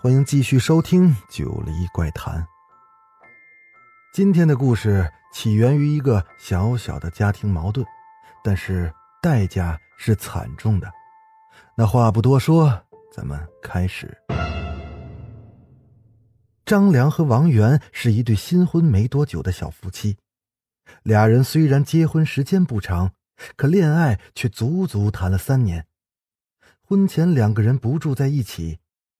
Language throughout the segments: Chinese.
欢迎继续收听《九黎怪谈》。今天的故事起源于一个小小的家庭矛盾，但是代价是惨重的。那话不多说，咱们开始。张良和王源是一对新婚没多久的小夫妻，俩人虽然结婚时间不长，可恋爱却足足谈了三年。婚前两个人不住在一起，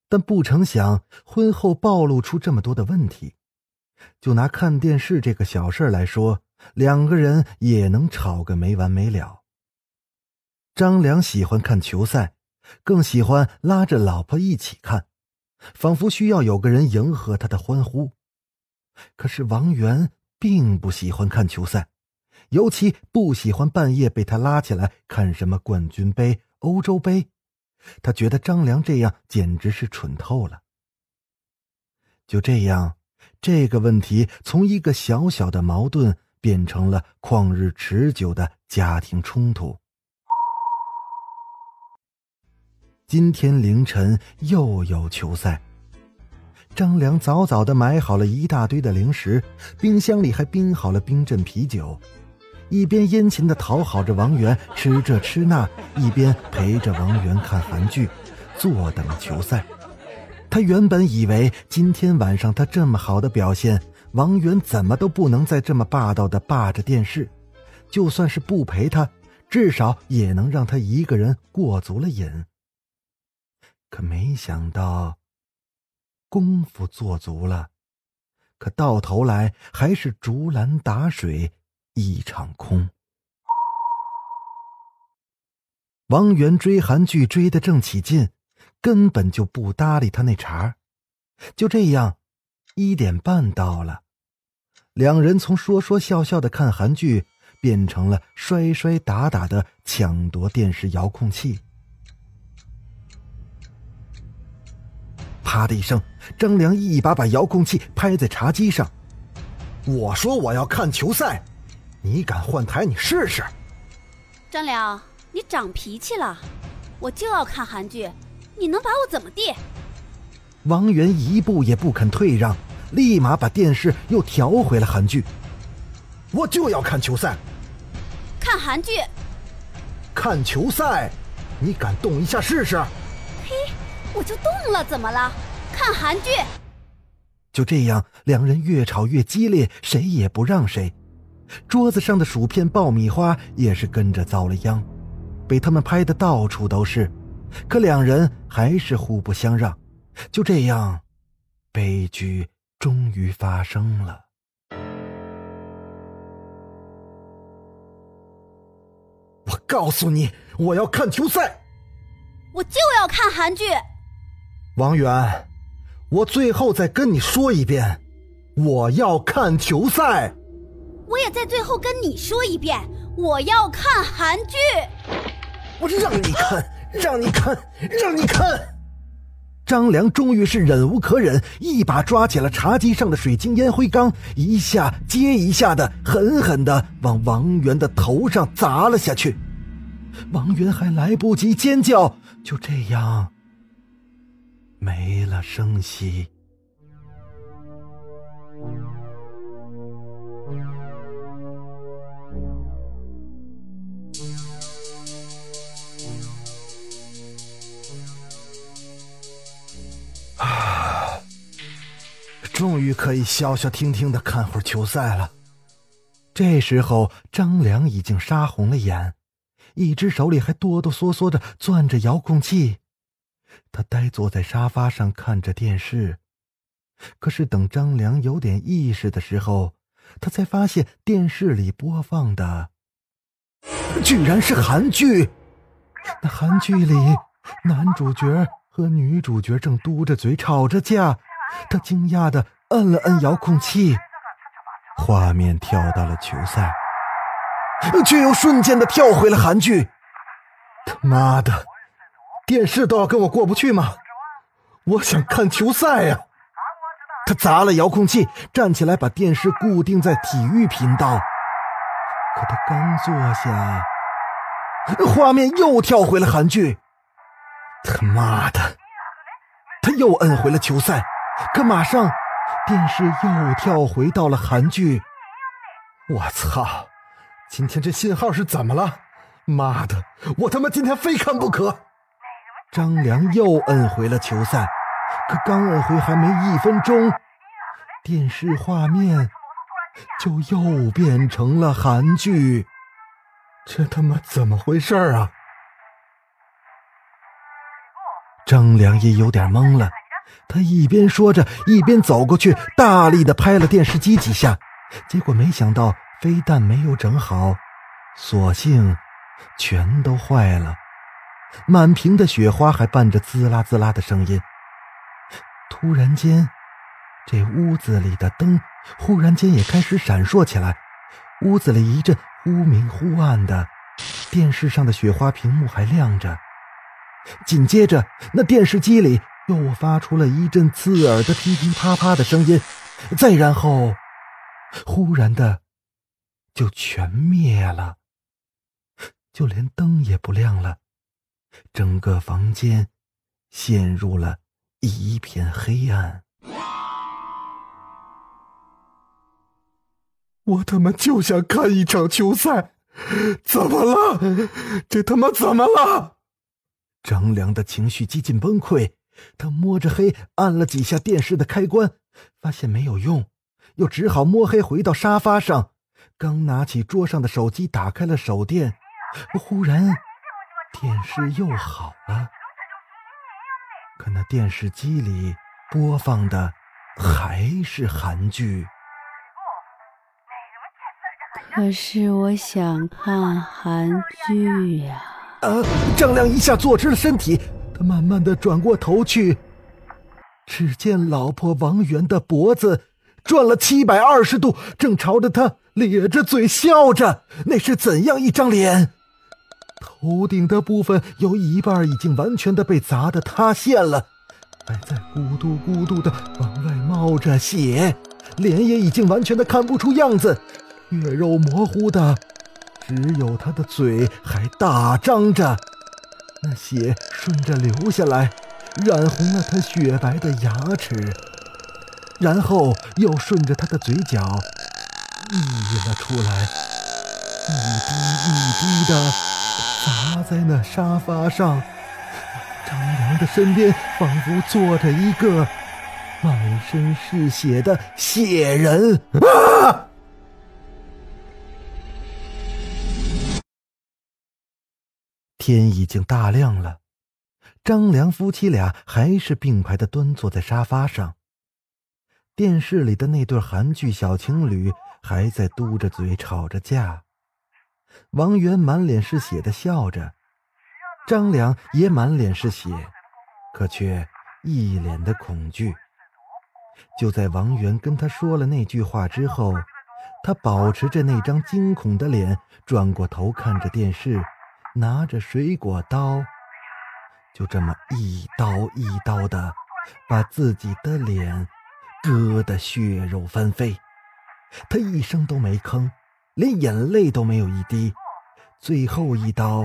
但不成想婚后暴露出这么多的问题。就拿看电视这个小事来说，两个人也能吵个没完没了。张良喜欢看球赛，更喜欢拉着老婆一起看，仿佛需要有个人迎合他的欢呼。可是王源并不喜欢看球赛，尤其不喜欢半夜被他拉起来看什么冠军杯、欧洲杯。他觉得张良这样简直是蠢透了。就这样，这个问题从一个小小的矛盾变成了旷日持久的家庭冲突。今天凌晨又有球赛，张良早早的买好了一大堆的零食，冰箱里还冰好了冰镇啤酒。一边殷勤的讨好着王源吃这吃那，一边陪着王源看韩剧，坐等球赛。他原本以为今天晚上他这么好的表现，王源怎么都不能再这么霸道的霸着电视，就算是不陪他，至少也能让他一个人过足了瘾。可没想到，功夫做足了，可到头来还是竹篮打水。一场空。王源追韩剧追得正起劲，根本就不搭理他那茬就这样，一点半到了，两人从说说笑笑的看韩剧，变成了摔摔打打的抢夺电视遥控器。啪的一声，张良一把把遥控器拍在茶几上。我说我要看球赛。你敢换台？你试试！张良，你长脾气了！我就要看韩剧，你能把我怎么地？王源一步也不肯退让，立马把电视又调回了韩剧。我就要看球赛，看韩剧，看球赛，你敢动一下试试？嘿，我就动了，怎么了？看韩剧。就这样，两人越吵越激烈，谁也不让谁。桌子上的薯片、爆米花也是跟着遭了殃，被他们拍的到处都是。可两人还是互不相让，就这样，悲剧终于发生了。我告诉你，我要看球赛，我就要看韩剧。王源，我最后再跟你说一遍，我要看球赛。我也在最后跟你说一遍，我要看韩剧。我让你看，让你看，让你看。张良终于是忍无可忍，一把抓起了茶几上的水晶烟灰缸，一下接一下的狠狠的往王源的头上砸了下去。王源还来不及尖叫，就这样没了声息。终于可以消消停停的看会儿球赛了。这时候，张良已经杀红了眼，一只手里还哆哆嗦嗦的攥着遥控器。他呆坐在沙发上看着电视。可是等张良有点意识的时候，他才发现电视里播放的居然是韩剧。那韩剧里，男主角和女主角正嘟着嘴吵着架。他惊讶的摁了摁遥控器，画面跳到了球赛，却又瞬间的跳回了韩剧。他妈的，电视都要跟我过不去吗？我想看球赛呀！他砸了遥控器，站起来把电视固定在体育频道。可他刚坐下，画面又跳回了韩剧。他妈的！他又摁回了球赛，可马上电视又跳回到了韩剧。我操！今天这信号是怎么了？妈的！我他妈今天非看不可！张良又摁回了球赛，可刚摁回还没一分钟，电视画面就又变成了韩剧。这他妈怎么回事啊？张良也有点懵了，他一边说着，一边走过去，大力的拍了电视机几下，结果没想到非但没有整好，索性全都坏了，满屏的雪花还伴着滋啦滋啦的声音。突然间，这屋子里的灯忽然间也开始闪烁起来，屋子里一阵忽明忽暗的，电视上的雪花屏幕还亮着。紧接着，那电视机里又发出了一阵刺耳的噼噼啪啪的声音，再然后，忽然的，就全灭了，就连灯也不亮了，整个房间陷入了一片黑暗。我他妈就想看一场球赛，怎么了？这他妈怎么了？张良的情绪几近崩溃，他摸着黑按了几下电视的开关，发现没有用，又只好摸黑回到沙发上。刚拿起桌上的手机，打开了手电，忽然电视又好了，可那电视机里播放的还是韩剧。可是我想看韩剧呀。啊！张亮一下坐直了身体，他慢慢的转过头去，只见老婆王媛的脖子转了七百二十度，正朝着他咧着嘴笑着。那是怎样一张脸？头顶的部分有一半已经完全的被砸得塌陷了，还在咕嘟咕嘟的往外冒着血，脸也已经完全的看不出样子，血肉模糊的。只有他的嘴还大张着，那血顺着流下来，染红了他雪白的牙齿，然后又顺着他的嘴角溢了出来，一滴一滴的砸在那沙发上。张良的身边仿佛坐着一个满身是血的血人啊！天已经大亮了，张良夫妻俩还是并排的端坐在沙发上。电视里的那对韩剧小情侣还在嘟着嘴吵着架，王源满脸是血的笑着，张良也满脸是血，可却一脸的恐惧。就在王源跟他说了那句话之后，他保持着那张惊恐的脸，转过头看着电视。拿着水果刀，就这么一刀一刀的把自己的脸割得血肉翻飞。他一声都没吭，连眼泪都没有一滴。最后一刀，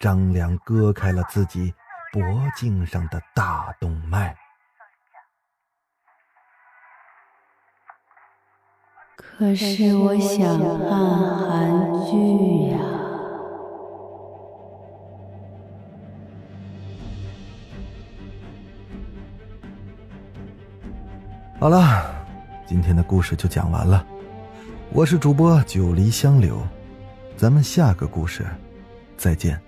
张良割开了自己脖颈上的大动脉。可是我想看韩剧呀。好了，今天的故事就讲完了。我是主播九黎香柳，咱们下个故事再见。